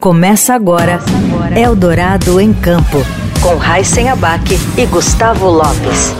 Começa agora Eldorado em Campo, com Raíssen Abac e Gustavo Lopes.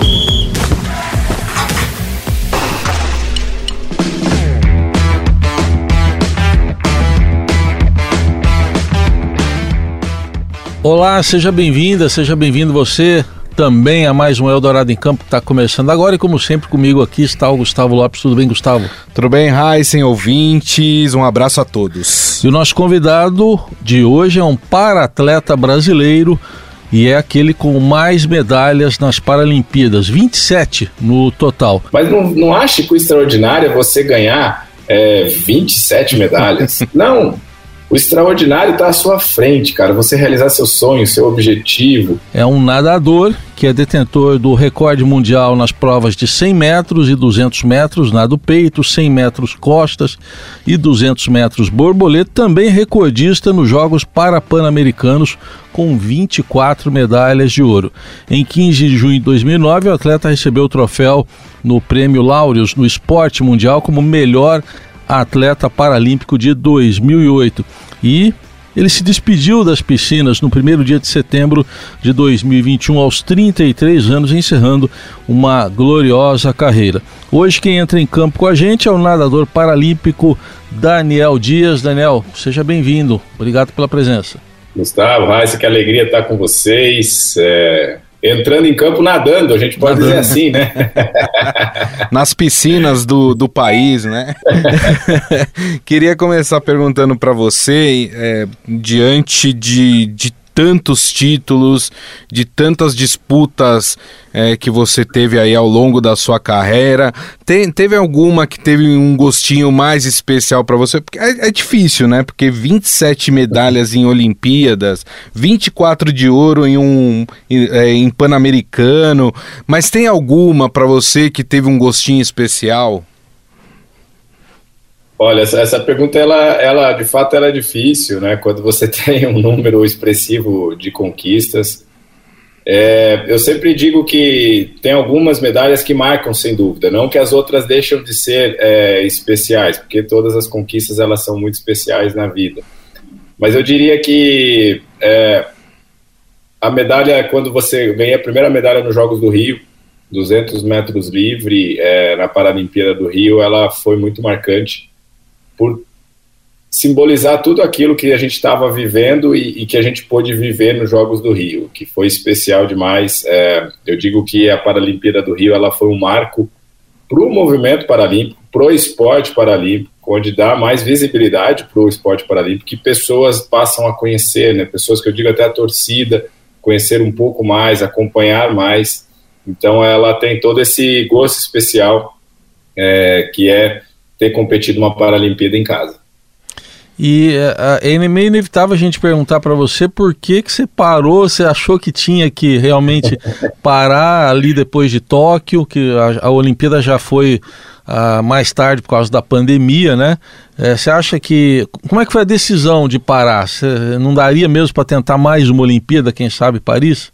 Olá, seja bem-vinda, seja bem-vindo você também a mais um Eldorado em Campo que está começando agora e como sempre comigo aqui está o Gustavo Lopes. Tudo bem, Gustavo? Tudo bem, Raíssen, ouvintes, um abraço a todos. E o nosso convidado de hoje é um para-atleta brasileiro e é aquele com mais medalhas nas Paralimpíadas, 27 no total. Mas não, não acha que o extraordinário é você ganhar é, 27 medalhas? não, o extraordinário está à sua frente, cara. Você realizar seu sonho, seu objetivo. É um nadador que é detentor do recorde mundial nas provas de 100 metros e 200 metros nado peito, 100 metros costas e 200 metros borboleta. Também recordista nos Jogos Parapan-Americanos com 24 medalhas de ouro. Em 15 de junho de 2009, o atleta recebeu o troféu no Prêmio Laureus no Esporte Mundial como melhor atleta paralímpico de 2008 e ele se despediu das piscinas no primeiro dia de setembro de 2021, aos 33 anos, encerrando uma gloriosa carreira. Hoje, quem entra em campo com a gente é o nadador paralímpico Daniel Dias. Daniel, seja bem-vindo. Obrigado pela presença. Gustavo, Raíssa, que alegria estar com vocês. É entrando em campo nadando, a gente pode nadando. dizer assim, né? Nas piscinas do, do país, né? Queria começar perguntando para você, é, diante de, de tantos títulos, de tantas disputas é, que você teve aí ao longo da sua carreira. Tem, teve alguma que teve um gostinho mais especial para você? Porque é, é, difícil, né? Porque 27 medalhas em Olimpíadas, 24 de ouro em um em, é, em Pan-Americano, mas tem alguma para você que teve um gostinho especial? Olha, essa, pergunta, ela, ela, de fato, ela é difícil, né? Quando você tem um número expressivo de conquistas. É, eu sempre digo que tem algumas medalhas que marcam, sem dúvida, não que as outras deixam de ser é, especiais, porque todas as conquistas elas são muito especiais na vida. Mas eu diria que é, a medalha, quando você ganha a primeira medalha nos Jogos do Rio, 200 metros livre é, na Paralimpíada do Rio, ela foi muito marcante por simbolizar tudo aquilo que a gente estava vivendo e, e, que a gente pôde viver nos Jogos do Rio, que foi especial demais. É, eu digo que a Paralimpíada do Rio ela foi um marco para o movimento paralímpico, para o esporte paralímpico, onde dá mais visibilidade para o esporte paralímpico, que pessoas passam a conhecer, né? pessoas que eu digo até a torcida, conhecer um pouco mais, acompanhar mais. Então ela tem todo esse gosto especial é, que é ter competido uma Paralimpíada em casa. E é, é meio inevitável a gente perguntar para você por que, que você parou, você achou que tinha que realmente parar ali depois de Tóquio, que a, a Olimpíada já foi uh, mais tarde por causa da pandemia, né? É, você acha que. Como é que foi a decisão de parar? Você não daria mesmo para tentar mais uma Olimpíada, quem sabe Paris?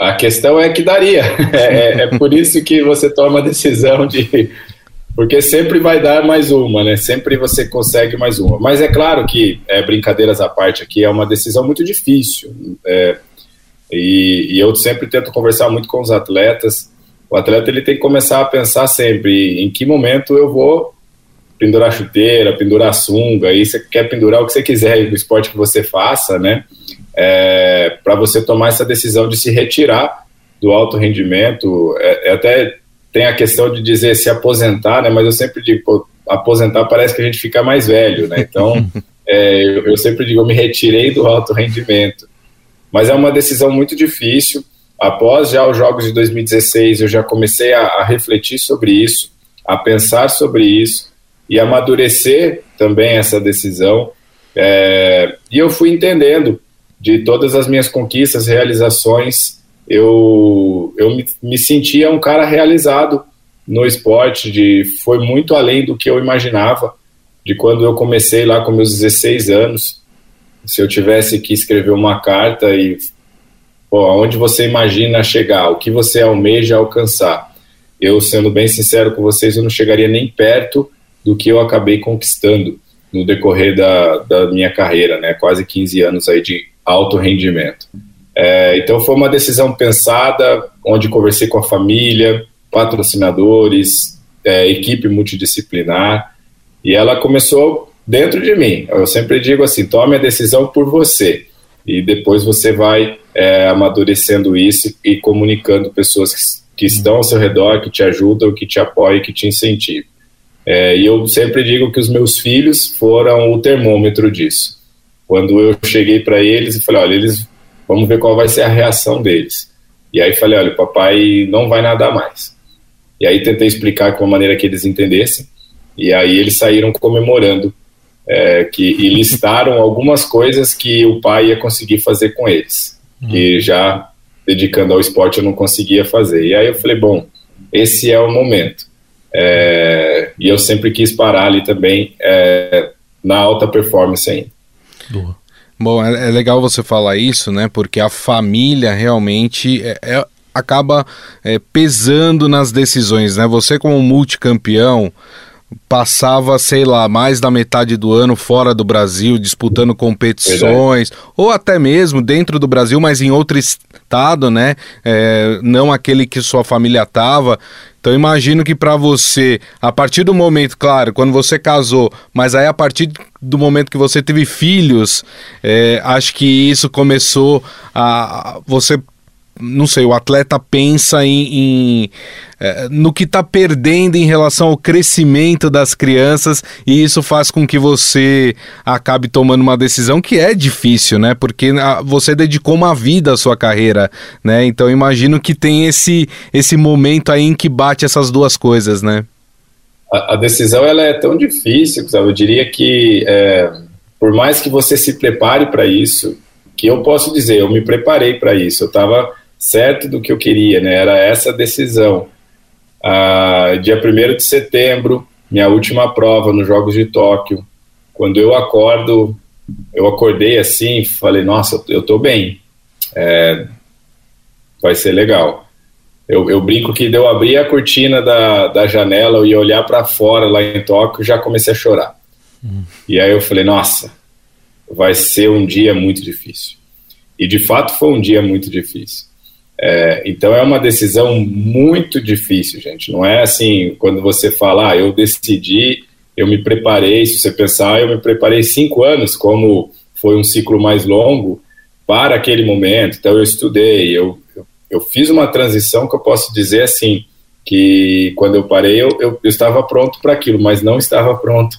A questão é que daria. É, é, é por isso que você toma a decisão de porque sempre vai dar mais uma, né? Sempre você consegue mais uma. Mas é claro que, é, brincadeiras à parte aqui, é uma decisão muito difícil. É, e, e, eu sempre tento conversar muito com os atletas. O atleta ele tem que começar a pensar sempre em que momento eu vou pendurar chuteira, pendurar sunga, e você quer pendurar o que você quiser do esporte que você faça, né? É, para você tomar essa decisão de se retirar do alto rendimento. É, é até tem a questão de dizer se aposentar, né? Mas eu sempre digo, pô, aposentar parece que a gente fica mais velho, né? Então, é, eu, eu, sempre digo, eu me retirei do alto rendimento. Mas é uma decisão muito difícil. Após já os Jogos de 2016, eu já comecei a, a refletir sobre isso, a pensar sobre isso e amadurecer também essa decisão. É, e eu fui entendendo de todas as minhas conquistas, realizações eu, eu me, me sentia um cara realizado no esporte, de, foi muito além do que eu imaginava, de quando eu comecei lá com meus 16 anos, se eu tivesse que escrever uma carta e pô, aonde você imagina chegar, o que você almeja alcançar. Eu, sendo bem sincero com vocês, eu não chegaria nem perto do que eu acabei conquistando. no decorrer da, da minha carreira, né? Quase 15 anos aí de alto rendimento. É, então foi uma decisão pensada, onde conversei com a família, patrocinadores, é, equipe multidisciplinar, e ela começou dentro de mim. Eu sempre digo assim: tome a decisão por você, e depois você vai é, amadurecendo isso e comunicando pessoas que, que, estão ao seu redor, que te ajudam, que te apoiam, que te incentivam. É, e eu sempre digo que os meus filhos foram o termômetro disso. Quando eu cheguei para eles e falei, olha, eles, vamos ver qual vai ser a reação deles. E aí falei, olha, o papai não vai nadar mais. E aí tentei explicar com a maneira que eles entendessem. E aí eles saíram comemorando é, que e listaram algumas coisas que o pai ia conseguir fazer com eles, uhum. que já dedicando ao esporte eu não conseguia fazer. E aí eu falei, bom, esse é o momento. É, e eu sempre quis parar ali também é, na alta performance ainda. Boa. Bom, é, é, legal você falar isso, né? Porque a família realmente é, é acaba é, pesando nas decisões, né? Você como multicampeão passava, sei lá, mais da metade do ano fora do Brasil, disputando competições, Verdade. ou até mesmo dentro do Brasil, mas em outro estado, né? É, não aquele que sua família estava. Então imagino que para você, a partir do momento, claro, quando você casou, mas aí a partir do momento que você teve filhos, é, acho que isso começou a você não sei, o atleta pensa em, em é, no que está perdendo em relação ao crescimento das crianças e isso faz com que você acabe tomando uma decisão que é difícil, né? Porque a, você dedicou uma vida à sua carreira, né? Então imagino que tem esse, esse momento aí em que bate essas duas coisas, né? A, a decisão ela é tão difícil, sabe? Eu diria que é, por mais que você se prepare para isso, que eu posso dizer, eu me preparei para isso. Eu estava certo do que eu queria, né? Era essa decisão. Ah, dia 1 de setembro, minha última prova nos Jogos de Tóquio. Quando eu acordo, eu acordei assim, falei, nossa, eu tô bem. É, vai ser legal. Eu, eu, brinco que deu abrir a cortina da, da janela e olhar para fora lá em Tóquio, já comecei a chorar. Hum. E aí eu falei, nossa, vai ser um dia muito difícil. E de fato foi um dia muito difícil. É, então é uma decisão muito difícil, gente. Não é assim, quando você fala, ah, eu decidi, eu me preparei, se você pensar, eu me preparei cinco anos, como foi um ciclo mais longo, para aquele momento. Então eu estudei, eu, eu, eu fiz uma transição que eu posso dizer assim, que quando eu parei, eu, eu, eu estava pronto para aquilo, mas não estava pronto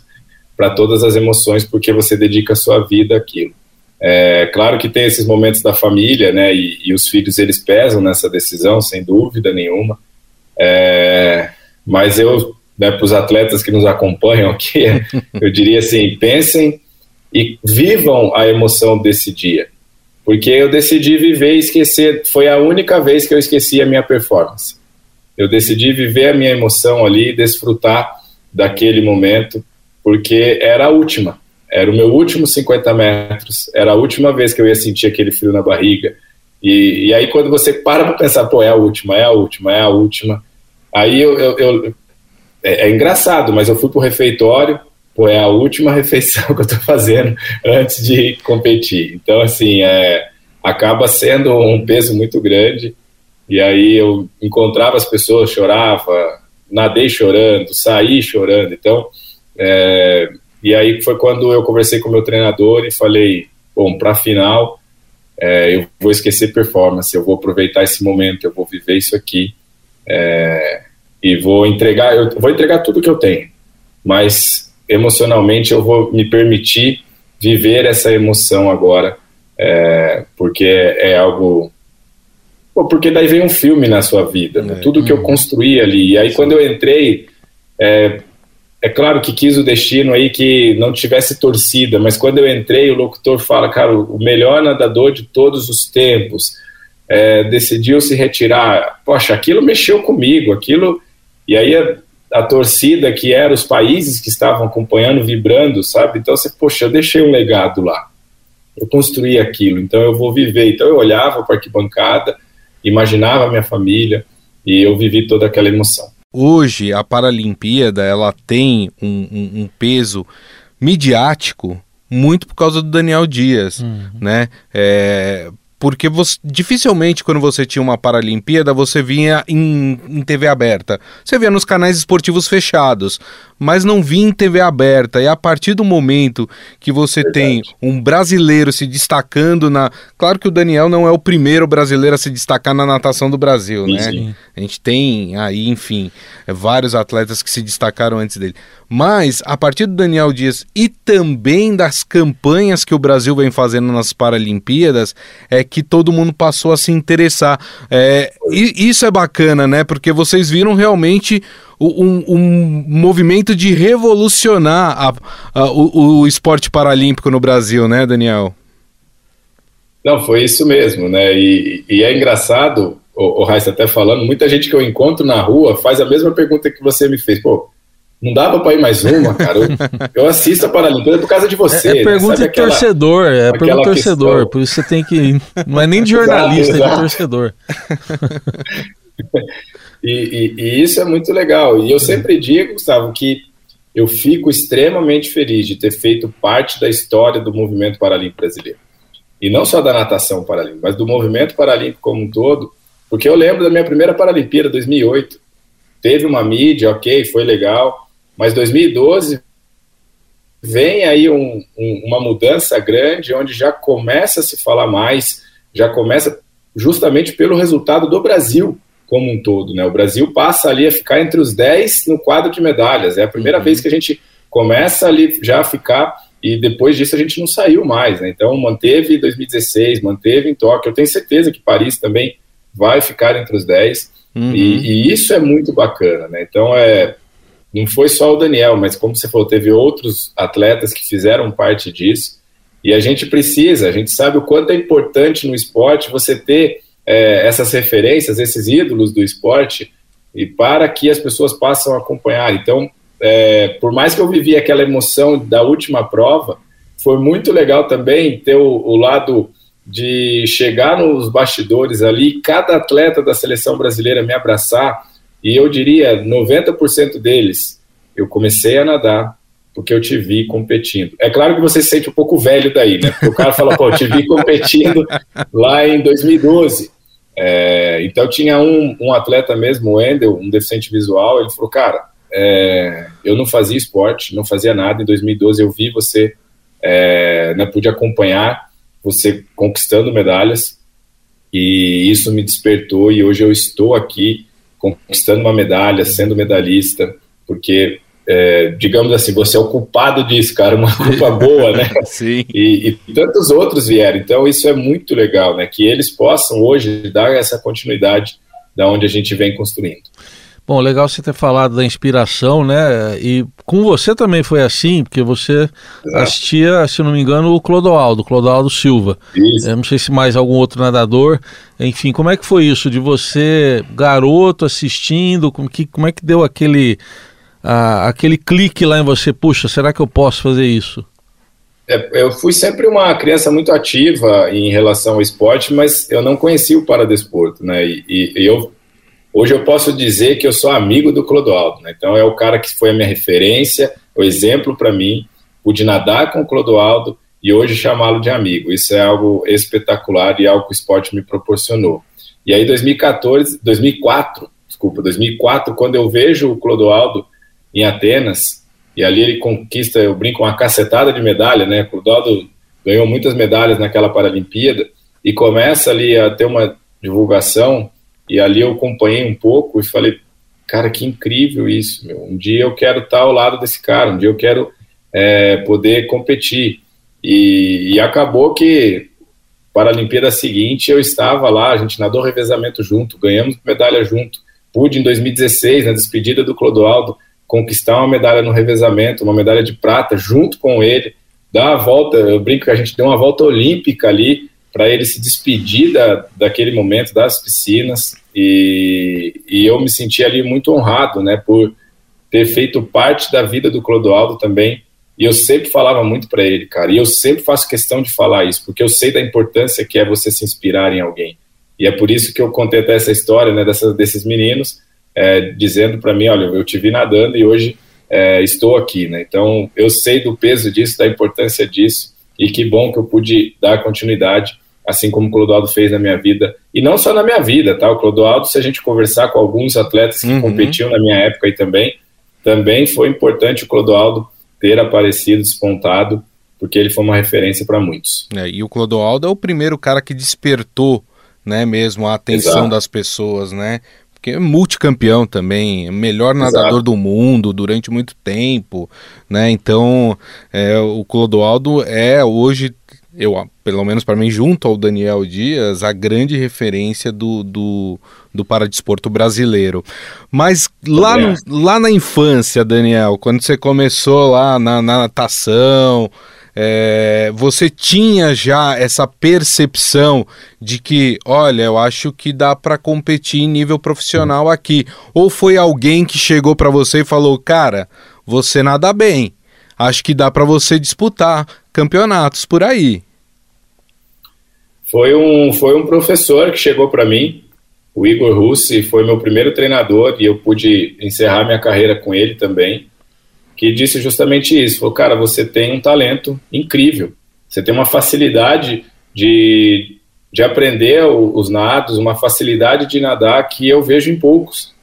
para todas as emoções, porque você dedica a sua vida àquilo. É, claro que tem esses momentos da família, né, e, e os filhos eles pesam nessa decisão, sem dúvida nenhuma. É, mas eu, né, para os atletas que nos acompanham aqui, eu diria assim: pensem e vivam a emoção desse dia, porque eu decidi viver e esquecer. Foi a única vez que eu esqueci a minha performance. Eu decidi viver a minha emoção ali, desfrutar daquele momento, porque era a última. Era o meu último 50 metros, era a última vez que eu ia sentir aquele frio na barriga. E, e aí, quando você para para pensar, pô, é a última, é a última, é a última. Aí eu. eu, eu é, é, engraçado, mas eu fui pro refeitório, pô, é a última refeição que eu tô fazendo antes de competir. Então, assim, é, acaba sendo um peso muito grande. E aí eu encontrava as pessoas, chorava, nadei chorando, saí chorando. Então, é, e aí foi quando eu conversei com o meu treinador e falei, bom, para a final é, eu vou esquecer performance, eu vou aproveitar esse momento, eu vou viver isso aqui é, e vou entregar, eu vou entregar tudo que eu tenho, mas emocionalmente eu vou me permitir viver essa emoção agora, é, porque é, algo porque daí vem um filme na sua vida, né? É. tudo que eu uhum. construí ali. E aí, quando eu entrei, é, é claro que quis o destino aí que não tivesse torcida, mas quando eu entrei, o locutor fala, cara, o melhor nadador de todos os tempos é, decidiu se retirar. Poxa, aquilo mexeu comigo, aquilo. E aí a, a, torcida, que era os países que estavam acompanhando, vibrando, sabe? Então você, poxa, eu deixei um legado lá. Eu construí aquilo, então eu vou viver. Então eu olhava para a arquibancada, imaginava a minha família e eu vivi toda aquela emoção. Hoje a Paralimpíada ela tem um, um, um peso midiático muito por causa do Daniel Dias, uhum. né? É, porque você, dificilmente quando você tinha uma Paralimpíada você vinha em, em, TV aberta. Você via nos canais esportivos fechados, mas não vinha em TV aberta. E a partir do momento que você Verdade. tem um brasileiro se destacando na. Claro que o Daniel não é o primeiro brasileiro a se destacar na natação do Brasil, sim, né? Sim. A gente tem aí, enfim, vários atletas que se destacaram antes dele. Mas a partir do Daniel Dias e também das campanhas que o Brasil vem fazendo nas Paralimpíadas, é que todo mundo passou a se interessar. É, e isso é bacana, né? Porque vocês viram realmente um, um movimento de revolucionar a, a, o, o esporte paralímpico no Brasil, né, Daniel? Não, foi isso mesmo, né? E, e é engraçado, o, o Raíssa até falando, muita gente que eu encontro na rua faz a mesma pergunta que você me fez. Pô, não dava para ir mais uma, cara. Eu, eu assisto a Paralimpíada por causa de você. É, é pergunta né? de aquela, torcedor, é pergunta de torcedor. Questão... Por isso você tem que. Não é nem de jornalista, exato, exato. é de torcedor. e, e, e, isso é muito legal. E eu sempre digo, Gustavo, que eu fico extremamente feliz de ter feito parte da história do movimento paralímpico brasileiro. E não só da natação paralímpica, mas do movimento paralímpico como um todo, porque eu lembro da minha primeira Paralimpíada, 2008. Teve uma mídia, ok, foi legal, mas 2012 vem aí um, um, uma mudança grande, onde já começa a se falar mais, já começa justamente pelo resultado do Brasil como um todo. Né? O Brasil passa ali a ficar entre os 10 no quadro de medalhas. É a primeira uhum. vez que a gente começa ali já a ficar e depois disso a gente não saiu mais. Né? Então manteve 2016, manteve em Tóquio. Eu tenho certeza que Paris também vai ficar entre os 10. Uhum. E, e, isso é muito bacana. Né? Então é não foi só o Daniel, mas como você falou, teve outros atletas que fizeram parte disso. E a gente precisa, a gente sabe o quanto é importante no esporte você ter é, essas referências, esses ídolos do esporte, e para que as pessoas possam acompanhar. Então, é, por mais que eu vivi aquela emoção da última prova, foi muito legal também ter o, o lado de chegar nos bastidores ali, cada atleta da seleção brasileira me abraçar e eu diria 90% deles, eu comecei a nadar porque eu te vi competindo. É claro que você se sente um pouco velho daí, né? Porque o cara fala, pô, eu te vi competindo lá em 2012. É, então tinha um, um, atleta mesmo, o Wendel, um deficiente visual, ele falou, cara, é, eu não fazia esporte, não fazia nada. Em 2012 eu vi você, é, né, pude acompanhar você conquistando medalhas e isso me despertou e hoje eu estou aqui conquistando uma medalha, sendo medalhista, porque, é, digamos assim, você é o culpado disso, cara, uma culpa boa, né? Sim. E, e, tantos outros vieram. Então, isso é muito legal, né? Que eles possam hoje dar essa continuidade da onde a gente vem construindo. Bom, legal você ter falado da inspiração, né? E com você também foi assim, porque você Exato. assistia, se não me engano, o Clodoaldo, Clodoaldo Silva. Isso. Eu não sei se mais algum outro nadador. Enfim, como é que foi isso de você, garoto, assistindo? Como, que, como é que deu aquele, a, aquele clique lá em você? Puxa, será que eu posso fazer isso? É, eu fui sempre uma criança muito ativa em relação ao esporte, mas eu não conhecia o paradesporto, né? E, e, e eu Hoje eu posso dizer que eu sou amigo do Clodoaldo, né? então é o cara que foi a minha referência, o exemplo para mim. Pude nadar com o Clodoaldo e hoje chamá-lo de amigo. Isso é algo espetacular e algo que o esporte me proporcionou. E aí 2014, 2004, desculpa, 2004, quando eu vejo o Clodoaldo em Atenas e ali ele conquista, eu brinco, uma cacetada de medalha, né? O Clodoaldo ganhou muitas medalhas naquela Paralimpíada e começa ali a ter uma divulgação e ali eu acompanhei um pouco e falei, cara, que incrível isso, meu. Um dia eu quero estar ao lado desse cara, um dia eu quero é, poder competir. E, e, acabou que para a Olimpíada seguinte eu estava lá, a gente nadou revezamento junto, ganhamos medalha junto. Pude em 2016, na despedida do Clodoaldo, conquistar uma medalha no revezamento, uma medalha de prata junto com ele, dar a volta, eu brinco que a gente deu uma volta olímpica ali, para ele se despedir da, daquele momento das piscinas e, e eu me senti ali muito honrado, né, por ter feito parte da vida do Clodoaldo também. E eu sempre falava muito para ele, cara. E eu sempre faço questão de falar isso, porque eu sei da importância que é você se inspirar em alguém. E é por isso que eu contei até essa história, né, dessas, desses meninos, é, dizendo para mim, olha, eu te vi nadando e hoje é, estou aqui, né? Então eu sei do peso disso, da importância disso e que bom que eu pude dar continuidade, assim como o Clodoaldo fez na minha vida e não só na minha vida, tá? O Clodoaldo, se a gente conversar com alguns atletas que uhum. competiam na minha época e também, também foi importante o Clodoaldo ter aparecido, despontado, porque ele foi uma referência para muitos. É, e o Clodoaldo é o primeiro cara que despertou, né, mesmo a atenção Exato. das pessoas, né? Porque é multicampeão também, melhor nadador Exato. do mundo durante muito tempo, né? Então, é, o Clodoaldo é hoje, eu pelo menos para mim, junto ao Daniel Dias, a grande referência do, do, do paradesporto brasileiro. Mas lá, no, lá na infância, Daniel, quando você começou lá na, na natação, é, você tinha já essa percepção de que, olha, eu acho que dá para competir em nível profissional aqui? Ou foi alguém que chegou para você e falou, cara, você nada bem, acho que dá para você disputar campeonatos por aí? Foi um, foi um professor que chegou para mim, o Igor Russi, foi meu primeiro treinador e eu pude encerrar minha carreira com ele também que disse justamente isso. Falou, cara, você tem um talento incrível, você tem uma facilidade de, de aprender os nados, uma facilidade de nadar que eu vejo em poucos.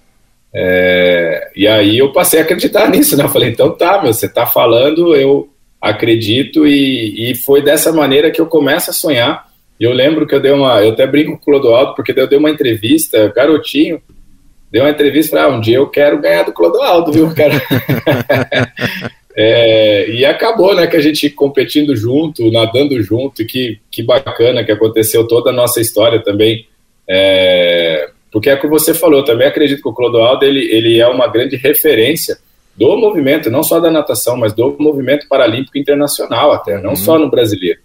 É, e aí eu passei a acreditar nisso, né? Eu falei, então tá, meu, você tá falando, eu acredito, e, e foi dessa maneira que eu começo a sonhar. Eu lembro que eu dei uma, eu até brinco com o Clodoaldo, porque eu dei uma entrevista, garotinho, deu uma entrevista e ah, um dia eu quero ganhar do Clodoaldo, viu, cara? é, e acabou, né, que a gente competindo junto, nadando junto, e que, que bacana que aconteceu toda a nossa história também. É, porque é o que você falou, também acredito que o Clodoaldo, ele, ele é uma grande referência do movimento, não só da natação, mas do movimento paralímpico internacional até, não uhum. só no brasileiro.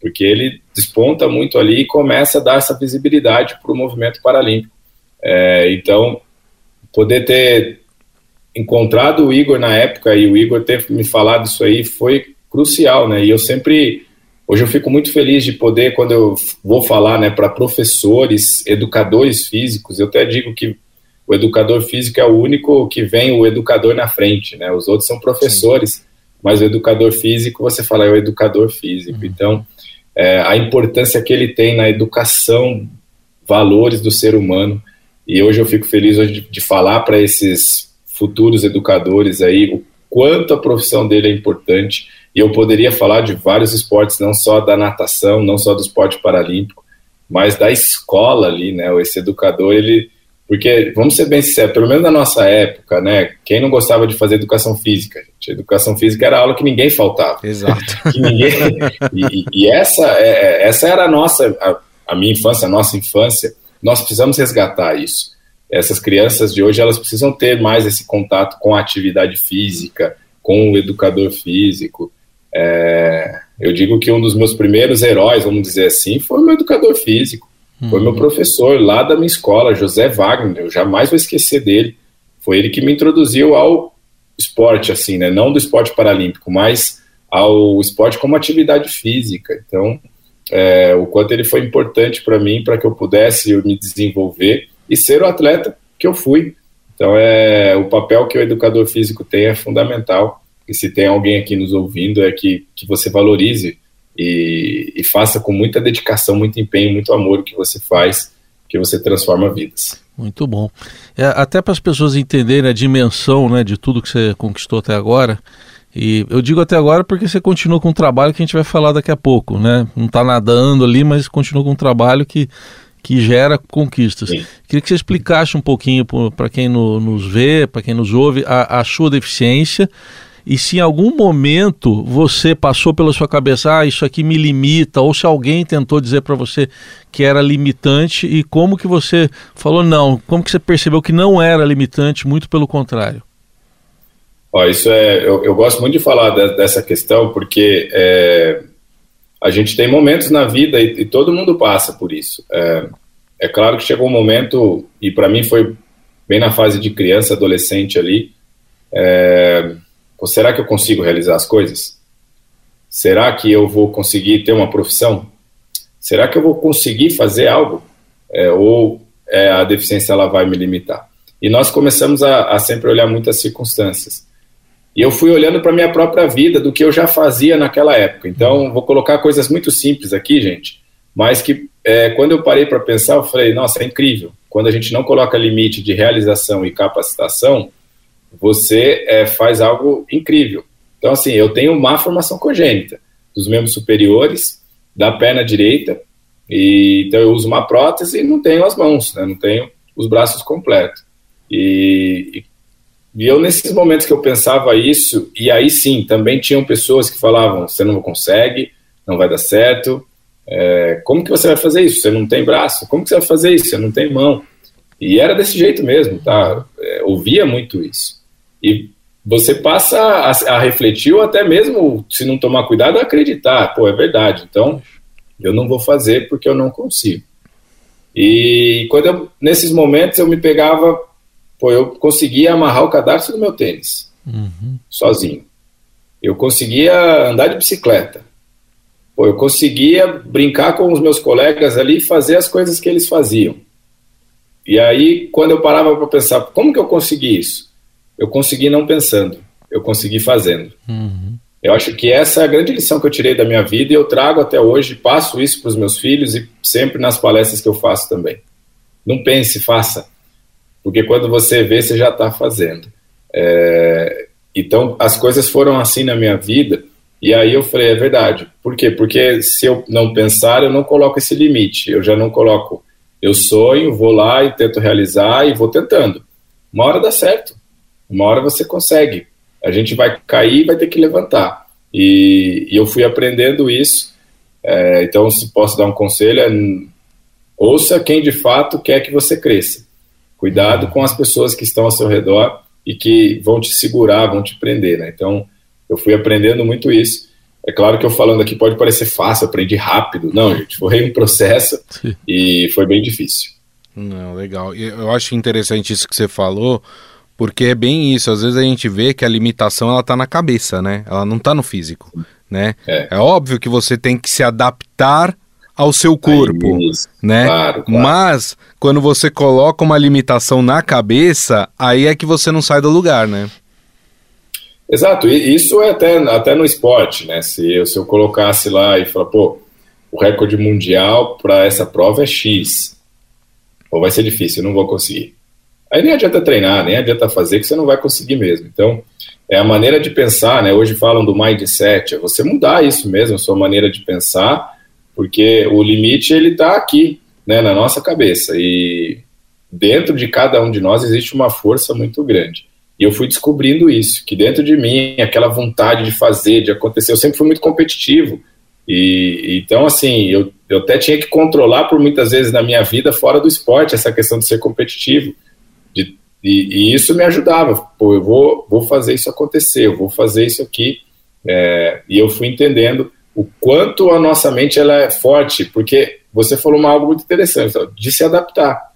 Porque ele desponta muito ali e começa a dar essa visibilidade para o movimento paralímpico. É, então, poder ter encontrado o Igor na época e o Igor ter me falado isso aí foi crucial, né? E eu sempre, hoje eu fico muito feliz de poder, quando eu vou falar, né, para professores, educadores físicos, eu até digo que o educador físico é o único que vem o educador na frente, né? Os outros são professores, Sim. mas o educador físico, você fala, é o educador físico. Uhum. Então, é, a importância que ele tem na educação, valores do ser humano, e hoje eu fico feliz hoje de, de falar para esses futuros educadores aí o quanto a profissão dele é importante. E eu poderia falar de vários esportes, não só da natação, não só do esporte paralímpico, mas da escola ali, né? Esse educador, ele. Porque, vamos ser bem sinceros, pelo menos na nossa época, né? Quem não gostava de fazer educação física? Gente? Educação física era aula que ninguém faltava. Exato. ninguém, e, e, essa, é, é, essa era a nossa, a, a minha infância, a nossa infância nós precisamos resgatar isso. Essas crianças de hoje, elas precisam ter mais esse contato com a atividade física, com o educador físico. É, eu digo que um dos meus primeiros heróis, vamos dizer assim, foi o meu educador físico. Foi meu uhum. professor lá da minha escola, José Wagner. Eu jamais vou esquecer dele. Foi ele que me introduziu ao esporte, assim, né? Não do esporte paralímpico, mas ao esporte como atividade física. Então, é, o quanto ele foi importante para mim, para que eu pudesse me desenvolver e ser o atleta que eu fui. Então, é o papel que o educador físico tem é fundamental. E se tem alguém aqui nos ouvindo, é que, que você valorize e, e faça com muita dedicação, muito empenho, muito amor o que você faz, que você transforma vidas. Muito bom. É, até para as pessoas entenderem a dimensão né, de tudo que você conquistou até agora, e eu digo até agora porque você continua com um trabalho que a gente vai falar daqui a pouco, né? Não está nadando ali, mas continua com um trabalho que, que gera conquistas. Sim. Queria que você explicasse um pouquinho para quem no, nos vê, para quem nos ouve, a, a, sua deficiência e se em algum momento você passou pela sua cabeça, ah, isso aqui me limita, ou se alguém tentou dizer para você que era limitante e como que você falou não, como que você percebeu que não era limitante, muito pelo contrário. Ó, isso é, eu, eu gosto muito de falar de, dessa questão porque é, a gente tem momentos na vida e, e todo mundo passa por isso. É, é claro que chegou um momento, e para mim foi bem na fase de criança, adolescente ali, é, será que eu consigo realizar as coisas? Será que eu vou conseguir ter uma profissão? Será que eu vou conseguir fazer algo? É, ou é, a deficiência ela vai me limitar? E nós começamos a, a sempre olhar muitas circunstâncias. E eu fui olhando para minha própria vida, do que eu já fazia naquela época. Então, vou colocar coisas muito simples aqui, gente, mas que é, quando eu parei para pensar, eu falei, nossa, é incrível. Quando a gente não coloca limite de realização e capacitação, você é, faz algo incrível. Então, assim, eu tenho má formação congênita dos membros superiores, da perna direita, e, então eu uso uma prótese e não tenho as mãos, né, não tenho os braços completos. E, e eu, nesses momentos que eu pensava isso, e aí sim, também tinham pessoas que falavam: você não consegue, não vai dar certo, é, como que você vai fazer isso? Você não tem braço, como que você vai fazer isso? Você não tem mão. E era desse jeito mesmo, tá? É, ouvia muito isso. E você passa a, a, refletir, ou até mesmo, se não tomar cuidado, a acreditar: pô, é verdade, então eu não vou fazer porque eu não consigo. E quando eu, nesses momentos eu me pegava Pô, eu conseguia amarrar o cadarço do meu tênis, uhum. sozinho. Eu conseguia andar de bicicleta. Pô, eu conseguia brincar com os meus colegas ali e fazer as coisas que eles faziam. E aí, quando eu parava para pensar, como que eu consegui isso? Eu consegui não pensando, eu consegui fazendo. Uhum. Eu acho que essa é a grande lição que eu tirei da minha vida e eu trago até hoje, passo isso para os meus filhos e sempre nas palestras que eu faço também. Não pense, faça porque quando você vê, você já está fazendo. É, então, as coisas foram assim na minha vida, e aí eu falei, é verdade. Por quê? Porque se eu não pensar, eu não coloco esse limite, eu já não coloco. Eu sonho, vou lá e tento realizar e vou tentando. Uma hora dá certo, uma hora você consegue. A gente vai cair e vai ter que levantar. E, e eu fui aprendendo isso. É, então, se posso dar um conselho, é, ouça quem de fato quer que você cresça. Cuidado com as pessoas que estão ao seu redor e que vão te segurar, vão te prender, né? Então, eu fui aprendendo muito isso. É claro que eu falando aqui pode parecer fácil, aprendi rápido. Não, gente, foi um processo e foi bem difícil. Não, legal. Eu acho interessante isso que você falou, porque é bem isso. Às vezes a gente vê que a limitação ela tá na cabeça, né? Ela não tá no físico, né? É, é óbvio que você tem que se adaptar ao seu corpo, né? Claro, claro. Mas quando você coloca uma limitação na cabeça, aí é que você não sai do lugar, né? Exato, e isso é até, até no esporte, né? Se eu, se eu colocasse lá e falar, pô, o recorde mundial para essa prova é X, ou vai ser difícil, eu não vou conseguir. Aí nem adianta treinar, nem adianta fazer, que você não vai conseguir mesmo. Então, é a maneira de pensar, né? Hoje falam do mindset, é você mudar isso mesmo, a sua maneira de pensar porque o limite ele está aqui, né, na nossa cabeça e dentro de cada um de nós existe uma força muito grande. E eu fui descobrindo isso, que dentro de mim aquela vontade de fazer, de acontecer, eu sempre fui muito competitivo. E então assim, eu, eu até tinha que controlar por muitas vezes na minha vida fora do esporte essa questão de ser competitivo. De, e, e, isso me ajudava. Pô, eu vou, vou fazer isso acontecer, eu vou fazer isso aqui. É, e eu fui entendendo o quanto a nossa mente ela é forte, porque você falou uma, algo muito interessante, de se adaptar.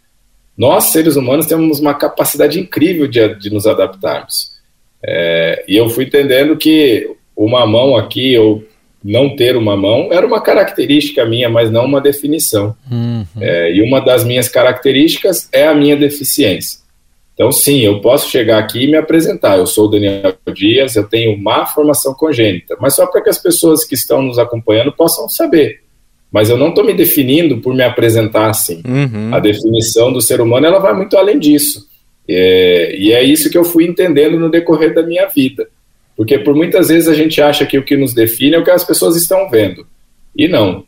Nós, seres humanos, temos uma capacidade incrível de, de nos adaptarmos. É, e eu fui entendendo que uma mão aqui, ou não ter uma mão, era uma característica minha, mas não uma definição. Uhum. É, e uma das minhas características é a minha deficiência. Então, sim, eu posso chegar aqui e me apresentar. Eu sou o Daniel Dias, eu tenho má formação congênita, mas só para que as pessoas que estão nos acompanhando possam saber. Mas eu não estou me definindo por me apresentar assim. Uhum. A definição do ser humano ela vai muito além disso. É, e é isso que eu fui entendendo no decorrer da minha vida. Porque por muitas vezes a gente acha que o que nos define é o que as pessoas estão vendo. E não.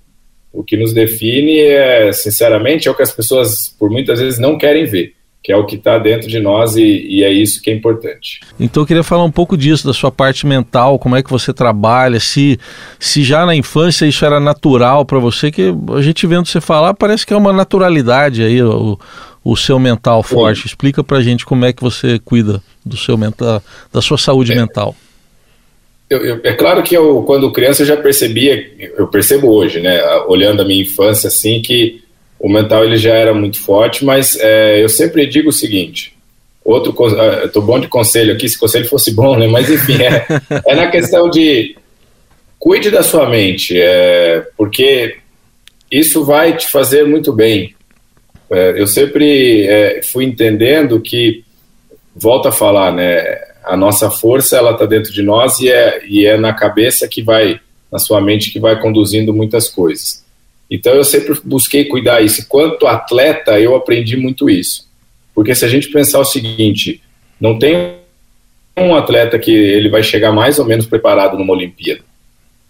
O que nos define, é, sinceramente, é o que as pessoas por muitas vezes não querem ver que é o que está dentro de nós e, e, é isso que é importante. Então eu queria falar um pouco disso, da sua parte mental, como é que você trabalha, se, se já na infância isso era natural para você, que a gente vendo você falar parece que é uma naturalidade aí o, o seu mental forte. Sim. Explica para a gente como é que você cuida do seu mental, da sua saúde é. mental. Eu, eu, é claro que eu, quando criança, eu já percebia, eu percebo hoje, né, olhando a minha infância assim, que o mental ele já era muito forte, mas é, eu sempre digo o seguinte, outro, ah, eu tô bom de conselho aqui, se conselho fosse bom, né, mas enfim, é, é na questão de cuide da sua mente, é, porque isso vai te fazer muito bem. Eu sempre fui entendendo que, volta a falar, né, A nossa força ela está dentro de nós e é, e é na cabeça que vai, na sua mente que vai conduzindo muitas coisas. Então eu sempre busquei cuidar isso. Quanto atleta, eu aprendi muito isso. Porque se a gente pensar o seguinte, não tem um atleta que ele vai chegar mais ou menos preparado numa Olimpíada.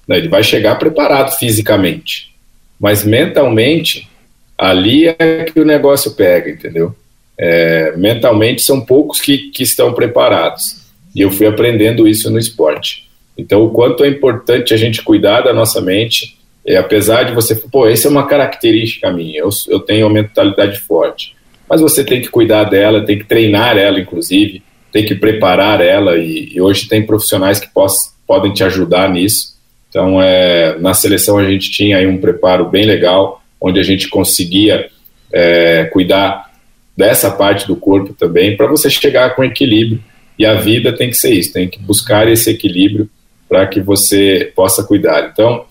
Né? Ele vai chegar preparado fisicamente. Mas mentalmente, ali é que o negócio pega, entendeu? É, mentalmente são poucos que, que estão preparados. E eu fui aprendendo isso no esporte. Então, o quanto é importante a gente cuidar da nossa mente, é, apesar de você, pô, essa é uma característica minha, eu, eu tenho uma mentalidade forte. Mas você tem que cuidar dela, tem que treinar ela, inclusive, tem que preparar ela, e, e hoje tem profissionais que poss, podem te ajudar nisso. Então, é, na seleção a gente tinha aí um preparo bem legal, onde a gente conseguia é, cuidar dessa parte do corpo também, para você chegar com equilíbrio. E a vida tem que ser isso, tem que buscar esse equilíbrio para que você possa cuidar. Então,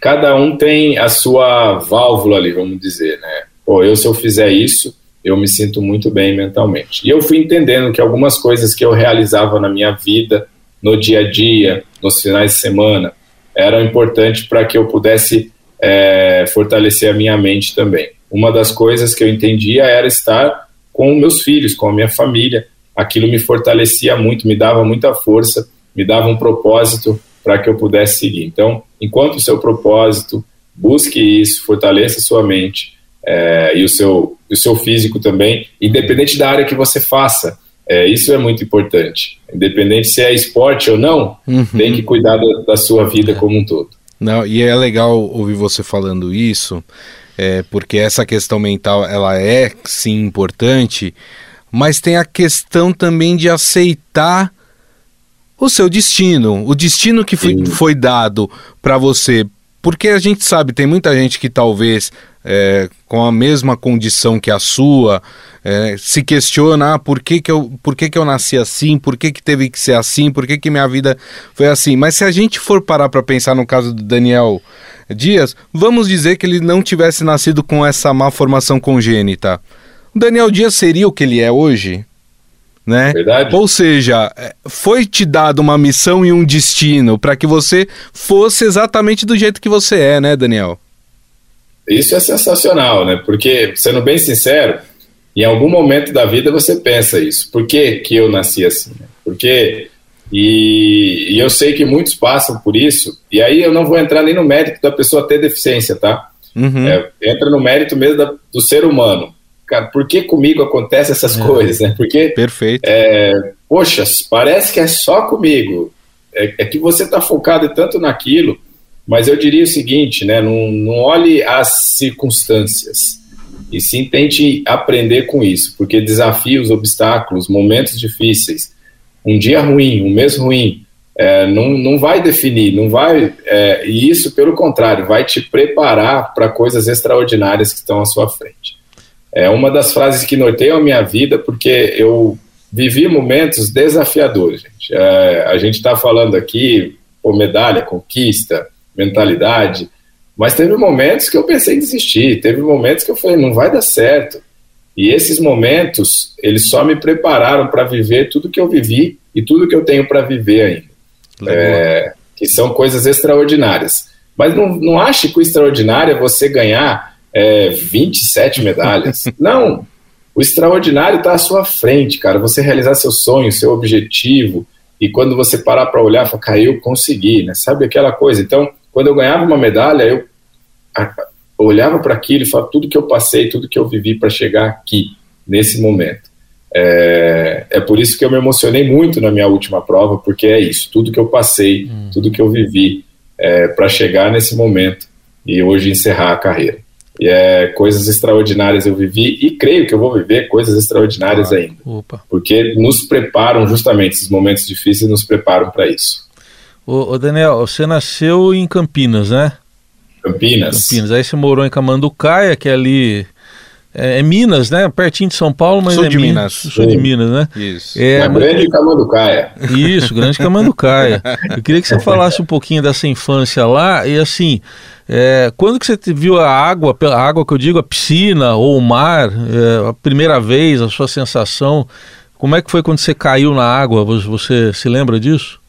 cada um tem a sua válvula ali, vamos dizer, né? Pô, eu se eu fizer isso, eu me sinto muito bem mentalmente. E eu fui entendendo que algumas coisas que eu realizava na minha vida, no dia a dia, nos finais de semana, eram importantes para que eu pudesse é, fortalecer a minha mente também. Uma das coisas que eu entendia era estar com meus filhos, com a minha família. Aquilo me fortalecia muito, me dava muita força, me dava um propósito para que eu pudesse seguir. Então, enquanto o seu propósito, busque isso, fortaleça a sua mente é, e o seu, o seu físico também, independente da área que você faça. É, isso é muito importante. Independente se é esporte ou não, uhum. tem que cuidar da, da sua vida como um todo. Não, e é legal ouvir você falando isso, é, porque essa questão mental ela é sim importante, mas tem a questão também de aceitar o seu destino, o destino que foi, foi dado para você. Porque a gente sabe, tem muita gente que talvez é, com a mesma condição que a sua, é, se questiona ah, por, que, que, eu, por que, que eu nasci assim, por que, que teve que ser assim, por que, que minha vida foi assim. Mas se a gente for parar para pensar no caso do Daniel Dias, vamos dizer que ele não tivesse nascido com essa má formação congênita. O Daniel Dias seria o que ele é hoje? Né? Verdade. Ou seja, é, foi te dado uma missão e um destino para que você fosse exatamente do jeito que você é, né, Daniel? Isso é sensacional, né? Porque, sendo bem sincero, em algum momento da vida você pensa isso. Por que, que eu nasci assim? Porque e, e, eu sei que muitos passam por isso, e aí eu não vou entrar nem no mérito da pessoa ter deficiência, tá? Uhum. É, entra no mérito mesmo da, do ser humano. Cara, por que comigo acontecem essas é. coisas, né? Porque, Perfeito. É, poxa, parece que é só comigo. É, é que você está focado tanto naquilo, mas eu diria o seguinte, né? Não, não olhe as circunstâncias e sim tente aprender com isso, porque desafios, obstáculos, momentos difíceis, um dia ruim, um mês ruim, é, não, não vai definir, não vai, é, e isso, pelo contrário, vai te preparar para coisas extraordinárias que estão à sua frente. É uma das frases que norteiam a minha vida, porque eu vivi momentos desafiadores, gente. É, a gente está falando aqui, por medalha, conquista, mentalidade, mas teve momentos que eu pensei em desistir, teve momentos que eu falei, não vai dar certo. E esses momentos, eles só me prepararam para viver tudo que eu vivi e tudo que eu tenho para viver ainda. É, que são coisas extraordinárias. Mas não, não ache que o extraordinário é você ganhar é, 27 medalhas. não. O extraordinário está à sua frente, cara. Você realizar seu sonho, seu objetivo. E quando você parar para olhar, falar, caiu, eu consegui, né? Sabe aquela coisa? Então, quando eu ganhava uma medalha, eu olhava para aquilo e falava tudo que eu passei, tudo que eu vivi para chegar aqui, nesse momento. É, é, por isso que eu me emocionei muito na minha última prova, porque é isso, tudo que eu passei, hum. tudo que eu vivi é, para chegar nesse momento e hoje encerrar a carreira. E é coisas extraordinárias eu vivi e creio que eu vou viver coisas extraordinárias ah, ainda. Opa. Porque nos preparam justamente, esses momentos difíceis nos preparam para isso. Ô, ô, Daniel, você nasceu em Campinas, né? Campinas. Campinas. Aí você morou em Camanducaia, que é ali. É, é, Minas, né? Pertinho de São Paulo, mas Sou é de Minas. Sou de Minas, né? Isso. É, mas... grande Camanducaia. Isso, grande Camanducaia. Eu queria que você falasse um pouquinho dessa infância lá e assim, é, quando que você viu a água, a água que eu digo, a piscina ou o mar, é, a primeira vez, a sua sensação, Como é que foi quando você caiu na água? Você se lembra disso?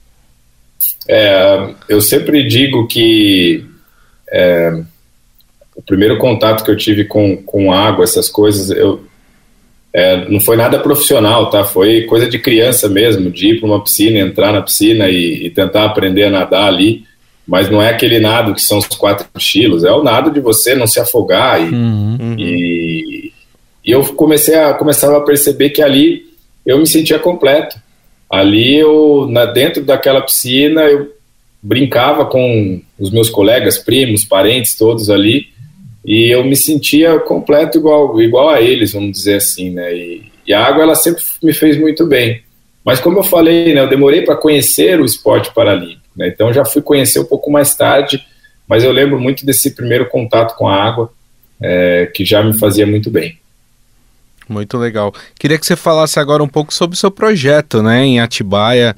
É, eu sempre digo que é, o primeiro contato que eu tive com, com água, essas coisas, eu, é, não foi nada profissional, tá? Foi coisa de criança mesmo, de ir para uma piscina, entrar na piscina e, e, tentar aprender a nadar ali. Mas não é aquele nado que são os quatro estilos, é o nado de você não se afogar. E, uhum. e, e eu comecei a, começava a perceber que ali eu me sentia completo. Ali eu, na, dentro daquela piscina, eu brincava com os meus colegas, primos, parentes, todos ali, e eu me sentia completo igual, igual a eles, vamos dizer assim, né? E, e a água ela sempre me fez muito bem. Mas como eu falei, né, eu demorei para conhecer o esporte paralímpico, né? Então já fui conhecer um pouco mais tarde, mas eu lembro muito desse primeiro contato com a água, é, que já me fazia muito bem. Muito legal. Queria que você falasse agora um pouco sobre o seu projeto, né, em Atibaia,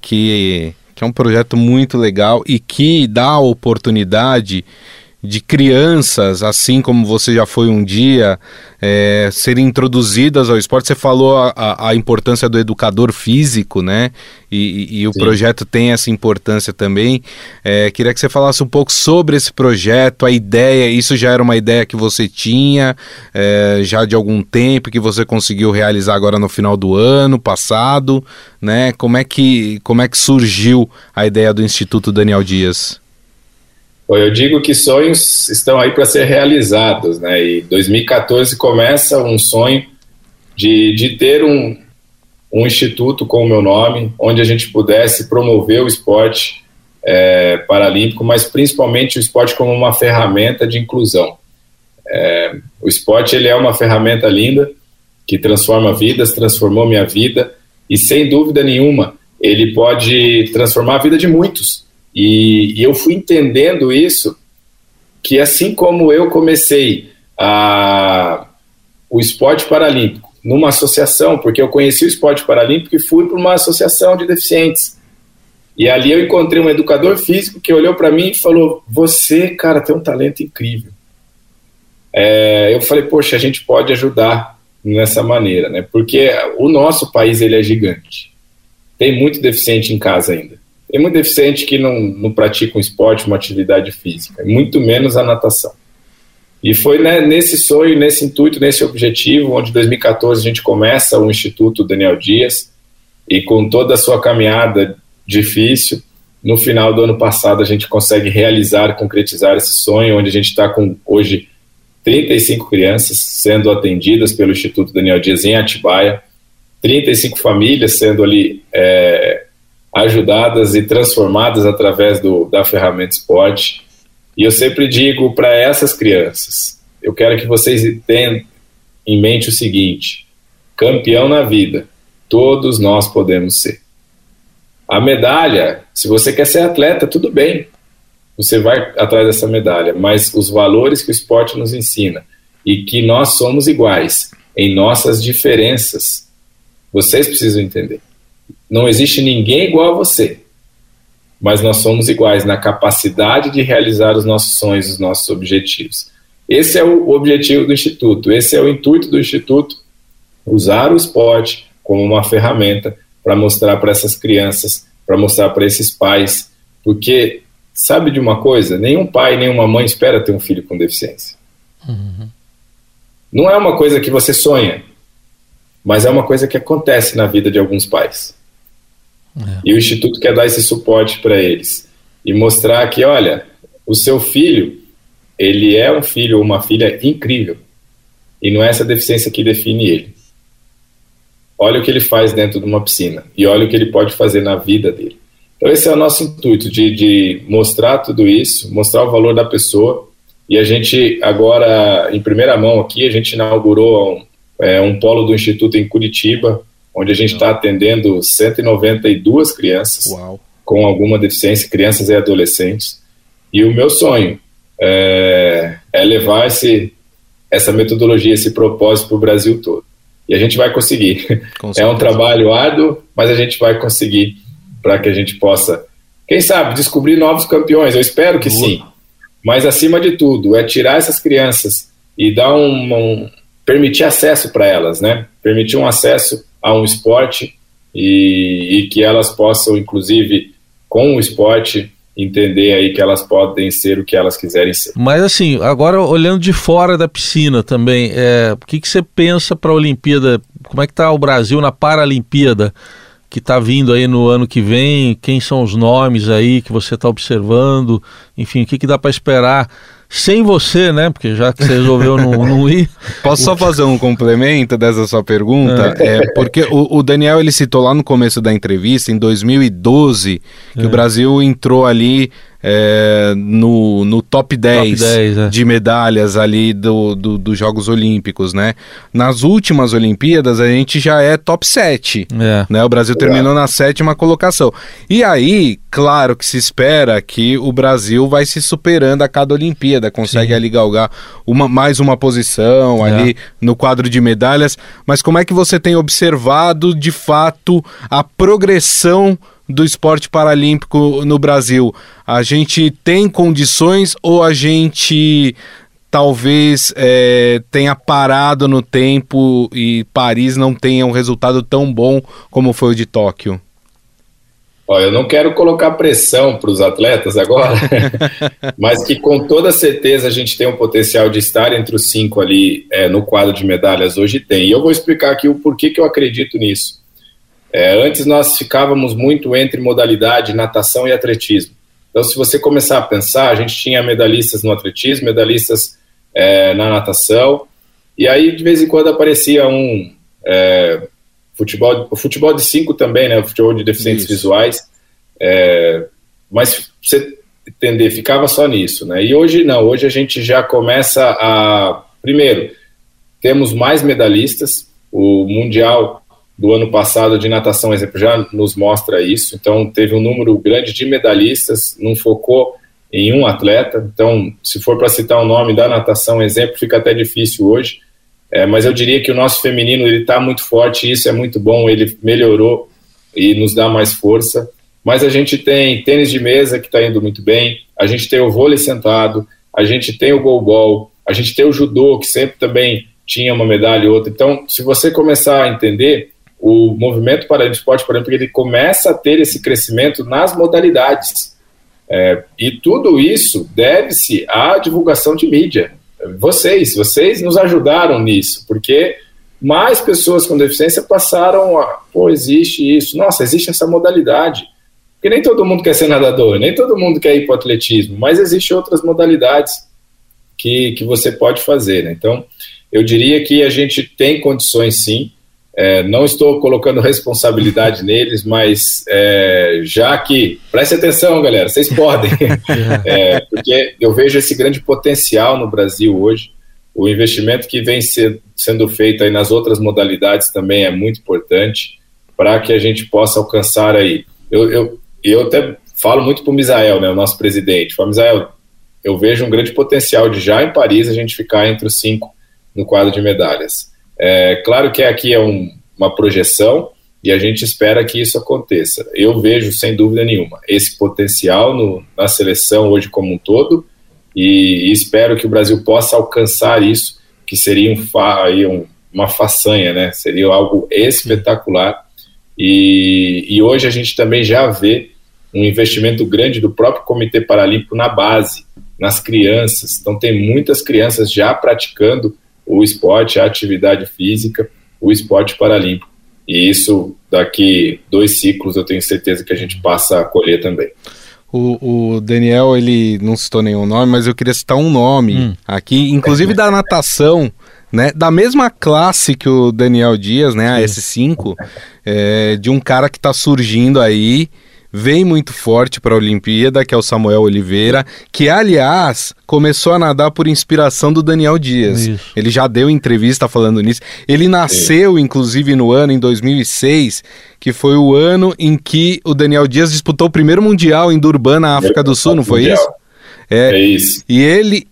que, que é um projeto muito legal e que dá a oportunidade de crianças, assim como você já foi um dia, é, serem introduzidas ao esporte. Você falou a, a importância do educador físico, né? E, e o Sim. projeto tem essa importância também. É, queria que você falasse um pouco sobre esse projeto, a ideia. Isso já era uma ideia que você tinha é, já de algum tempo, que você conseguiu realizar agora no final do ano passado, né? Como é que, como é que surgiu a ideia do Instituto Daniel Dias? Eu digo que sonhos estão aí para ser realizados, né? E 2014 começa um sonho de, de ter um, um instituto com o meu nome, onde a gente pudesse promover o esporte é, paralímpico, mas principalmente o esporte como uma ferramenta de inclusão. É, o esporte ele é uma ferramenta linda que transforma vidas, transformou minha vida e sem dúvida nenhuma ele pode transformar a vida de muitos. E, e eu fui entendendo isso, que assim como eu comecei a, o esporte paralímpico numa associação, porque eu conheci o esporte paralímpico e fui para uma associação de deficientes. E ali eu encontrei um educador físico que olhou para mim e falou: Você, cara, tem um talento incrível. É, eu falei: Poxa, a gente pode ajudar nessa maneira, né? Porque o nosso país ele é gigante. Tem muito deficiente em casa ainda. Tem muito deficiente que não, não pratica um esporte, uma atividade física, muito menos a natação. E foi né, nesse sonho, nesse intuito, nesse objetivo, onde em 2014 a gente começa o Instituto Daniel Dias, e com toda a sua caminhada difícil, no final do ano passado a gente consegue realizar, concretizar esse sonho, onde a gente está com hoje 35 crianças sendo atendidas pelo Instituto Daniel Dias em Atibaia, 35 famílias sendo ali é, ajudadas e transformadas através do, da ferramenta esporte. E eu sempre digo para essas crianças: eu quero que vocês tenham em mente o seguinte: campeão na vida, todos nós podemos ser. A medalha, se você quer ser atleta, tudo bem, você vai atrás dessa medalha, mas os valores que o esporte nos ensina e que nós somos iguais em nossas diferenças, vocês precisam entender. Não existe ninguém igual a você, mas nós somos iguais na capacidade de realizar os nossos sonhos, os nossos objetivos. Esse é o objetivo do Instituto, esse é o intuito do Instituto, usar o esporte como uma ferramenta para mostrar para essas crianças, para mostrar para esses pais, porque sabe de uma coisa? Nenhum pai, nenhuma mãe espera ter um filho com deficiência. Uhum. Não é uma coisa que você sonha, mas é uma coisa que acontece na vida de alguns pais. É. E o Instituto quer dar esse suporte para eles e mostrar que, olha, o seu filho, ele é um filho ou uma filha incrível e não é essa deficiência que define ele. Olha o que ele faz dentro de uma piscina e olha o que ele pode fazer na vida dele. Então esse é o nosso intuito de, de mostrar tudo isso, mostrar o valor da pessoa e a gente agora, em primeira mão aqui, a gente inaugurou um, é, um polo do Instituto em Curitiba, onde a gente está atendendo 192 crianças Uau. com alguma deficiência, crianças e adolescentes. E o meu sonho é, é levar esse, essa metodologia, esse propósito para o Brasil todo. E a gente vai conseguir. é um trabalho árduo, mas a gente vai conseguir para que a gente possa, quem sabe, descobrir novos campeões. Eu espero que sim. Mas acima de tudo, é tirar essas crianças e dar um, um permitir acesso para elas, né? Permitir um acesso a um esporte e, e que elas possam, inclusive, com o esporte, entender aí que elas podem ser o que elas quiserem ser. Mas assim, agora olhando de fora da piscina também, é, o que, que você pensa para a Olimpíada? Como é que está o Brasil na Paralimpíada que está vindo aí no ano que vem? Quem são os nomes aí que você está observando? Enfim, o que, que dá para esperar sem você, né? Porque já que você resolveu não, não ir. Posso só fazer um complemento dessa sua pergunta? É, é porque o, o, Daniel ele citou lá no começo da entrevista, em 2012, que é. o Brasil entrou ali é, no, no top 10, top 10 é. de medalhas ali do, do, dos Jogos Olímpicos, né? Nas últimas Olimpíadas a gente já é top 7, é. né? O Brasil terminou na sétima colocação. E aí, claro que se espera que o Brasil vai se superando a cada Olimpíada, consegue Sim. ali galgar uma, mais uma posição é. ali no quadro de medalhas, mas como é que você tem observado de fato a progressão do esporte paralímpico no Brasil? A gente tem condições ou a gente talvez é, tenha parado no tempo e Paris não tenha um resultado tão bom como foi o de Tóquio? Olha, eu não quero colocar pressão para os atletas agora, mas que com toda certeza a gente tem um potencial de estar entre os cinco ali é, no quadro de medalhas hoje tem. E eu vou explicar aqui o porquê que eu acredito nisso. É, antes nós ficávamos muito entre modalidade natação e atletismo. Então, se você começar a pensar, a gente tinha medalhistas no atletismo, medalhistas é, na natação, e aí de vez em quando aparecia um é, futebol, o futebol de cinco também, né, o futebol de deficientes Isso. visuais, é, mas você entender, ficava só nisso, né? E hoje não, hoje a gente já começa a, primeiro, temos mais medalhistas, o mundial do ano passado de natação, exemplo, já nos mostra isso. Então, teve um número grande de medalhistas, não focou em um atleta. Então, se for para citar o nome da natação, exemplo, fica até difícil hoje. É, mas eu diria que o nosso feminino ele está muito forte, isso é muito bom. Ele melhorou e nos dá mais força. Mas a gente tem tênis de mesa que está indo muito bem. A gente tem o vôlei sentado. A gente tem o goalball. A gente tem o judô que sempre também tinha uma medalha e outra. Então, se você começar a entender, o movimento para o esporte paralímpico ele começa a ter esse crescimento nas modalidades. É, e tudo isso deve-se à divulgação de mídia. Vocês, vocês nos ajudaram nisso, porque mais pessoas com deficiência passaram a, pô, existe isso, nossa, existe essa modalidade. Porque nem todo mundo quer ser nadador, nem todo mundo quer ir para o atletismo, mas existem outras modalidades que, que você pode fazer. Né? Então, eu diria que a gente tem condições sim, é, não estou colocando responsabilidade neles, mas é, já que. Preste atenção, galera, vocês podem. é, porque eu vejo esse grande potencial no Brasil hoje. O investimento que vem ser, sendo feito aí nas outras modalidades também é muito importante para que a gente possa alcançar aí. Eu, eu, eu até falo muito para o Misael, né, o nosso presidente. Falo, Misael, eu vejo um grande potencial de já em Paris a gente ficar entre os cinco no quadro de medalhas. É, claro que aqui é um, uma projeção e a gente espera que isso aconteça. Eu vejo, sem dúvida nenhuma, esse potencial no, na seleção hoje como um todo e, e, espero que o Brasil possa alcançar isso, que seria um, um, uma façanha, né? seria algo espetacular. E, e hoje a gente também já vê um investimento grande do próprio Comitê Paralímpico na base, nas crianças. Então, tem muitas crianças já praticando o esporte, a atividade física, o esporte paralímpico. E isso, daqui dois ciclos, eu tenho certeza que a gente passa a colher também. O, o, Daniel, ele não citou nenhum nome, mas eu queria citar um nome hum. aqui, inclusive da natação, né? Da mesma classe que o Daniel Dias, né? A S5, é, de um cara que está surgindo aí vem muito forte para a Olimpíada, que é o Samuel Oliveira, que aliás começou a nadar por inspiração do Daniel Dias. Isso. Ele já deu entrevista falando nisso. Ele nasceu, inclusive, no ano em 2006, que foi o ano em que o Daniel Dias disputou o primeiro mundial em Durban, na África do Sul, não foi mundial. isso? É, é isso. E ele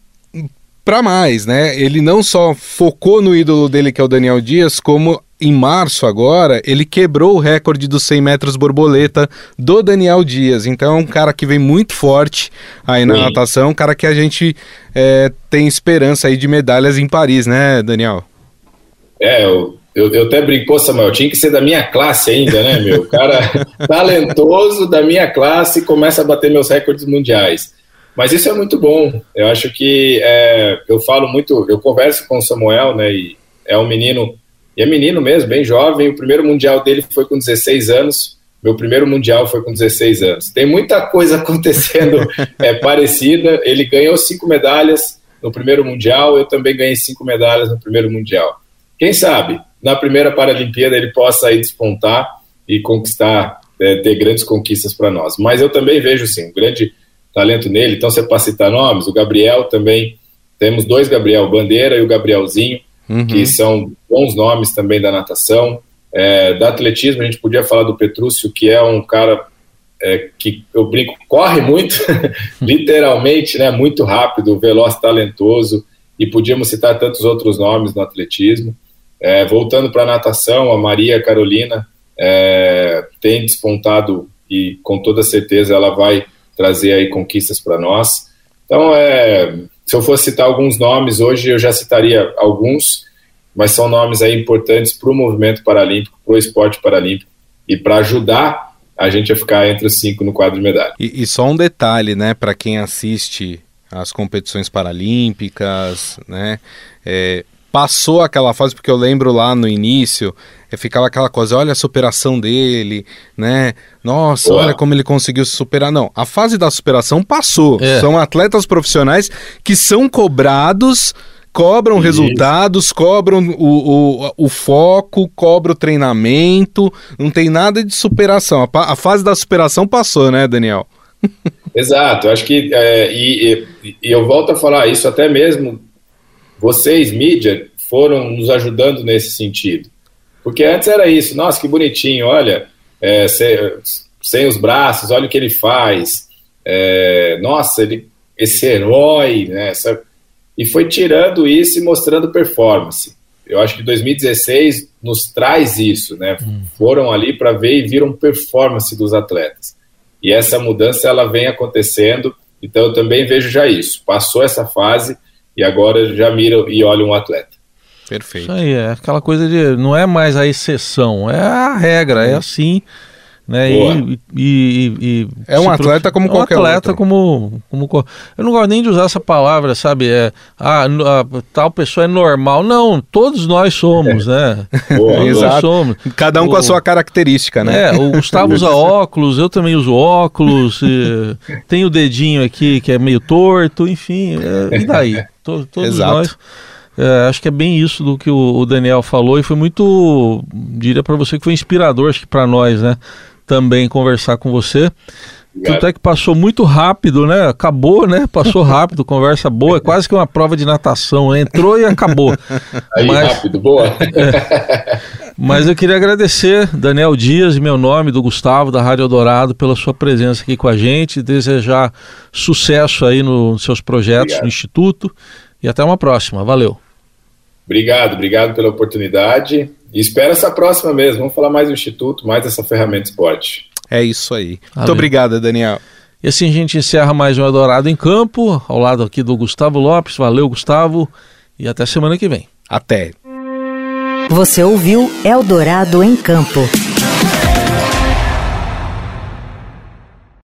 para mais, né? Ele não só focou no ídolo dele, que é o Daniel Dias, como em março agora, ele quebrou o recorde dos 100 metros borboleta do Daniel Dias. Então é um cara que vem muito forte aí na Sim. natação, um cara que a gente é, tem esperança aí de medalhas em Paris, né, Daniel? É, eu, eu, eu até brinco, Samuel, tinha que ser da minha classe ainda, né, meu? Cara talentoso da minha classe começa a bater meus recordes mundiais. Mas isso é muito bom. Eu acho que é, eu falo muito, eu converso com o Samuel, né? E é um menino, e é menino mesmo, bem jovem. O primeiro mundial dele foi com 16 anos. Meu primeiro mundial foi com 16 anos. Tem muita coisa acontecendo é, parecida. Ele ganhou cinco medalhas no primeiro mundial. Eu também ganhei cinco medalhas no primeiro mundial. Quem sabe na primeira Paralimpíada ele possa aí despontar e conquistar, é, ter grandes conquistas para nós. Mas eu também vejo sim um grande talento nele. Então, você para citar nomes, o Gabriel também, temos dois Gabriel, Bandeira e o Gabrielzinho, uhum. que são bons nomes também da natação. É, da atletismo, a gente podia falar do Petrúcio, que é um cara é, que eu brinco, corre muito, literalmente, né, muito rápido, veloz, talentoso, e podíamos citar tantos outros nomes no atletismo. É, voltando para a natação, a Maria Carolina é, tem despontado e com toda certeza ela vai trazer aí conquistas para nós. Então, é, se eu fosse citar alguns nomes hoje, eu já citaria alguns, mas são nomes aí importantes para o movimento paralímpico, para o esporte paralímpico e para ajudar a gente a ficar entre os cinco no quadro de medalha. E, e só um detalhe, né, para quem assiste as competições paralímpicas, né, é, passou aquela fase, porque eu lembro lá no início, é, ficava aquela coisa, olha a superação dele, né? Nossa, Boa. olha como ele conseguiu se superar. Não, a fase da superação passou. É. São atletas profissionais que são cobrados cobram Isso. resultados, cobram o, o, o, foco, cobram o treinamento, não tem nada de superação. A, a fase da superação passou, né, Daniel? Exato, acho que, é, e, e, e, eu volto a falar isso até mesmo vocês, mídia, foram nos ajudando nesse sentido. Porque antes era isso, nossa, que bonitinho, olha, é, sem, sem, os braços, olha o que ele faz, é, nossa, ele, esse herói, né, e foi tirando isso e mostrando performance. Eu acho que 2016 nos traz isso, né? Hum. Foram ali para ver e viram performance dos atletas. E essa mudança ela vem acontecendo, então eu também vejo já isso. Passou essa fase, e agora já mira e olha um atleta. Perfeito. Isso aí, é aquela coisa de. Não é mais a exceção, é a regra, é assim. Né? E, e, e, é um atleta como é um qualquer atleta outro. Como, como eu não gosto nem de usar essa palavra sabe? É ah, a, tal pessoa é normal. Não todos nós somos né? Boa, Exato. somos. Cada um o, com a sua característica né? É, o Gustavo usa óculos eu também uso óculos tem o dedinho aqui que é meio torto enfim é, e daí? Todos Exato. nós. É, acho que é bem isso do que o, o Daniel falou e foi muito diria para você que foi inspirador acho que para nós né também conversar com você. Obrigado. Tanto é que passou muito rápido, né? Acabou, né? Passou rápido, conversa boa, é quase que uma prova de natação. Entrou e acabou. Aí, Mas, rápido, boa. É, mas eu queria agradecer, Daniel Dias, meu nome, do Gustavo, da Rádio Eldorado, pela sua presença aqui com a gente. Desejar sucesso aí nos seus projetos obrigado. no Instituto. E até uma próxima. Valeu. Obrigado, obrigado pela oportunidade. E espero essa próxima mesmo. Vamos falar mais do Instituto, mais dessa ferramenta esporte. É isso aí. Valeu. Muito obrigado, Daniel. E assim a gente encerra mais um Eldorado em Campo, ao lado aqui do Gustavo Lopes. Valeu, Gustavo, e até semana que vem. Até. Você ouviu Eldorado em Campo.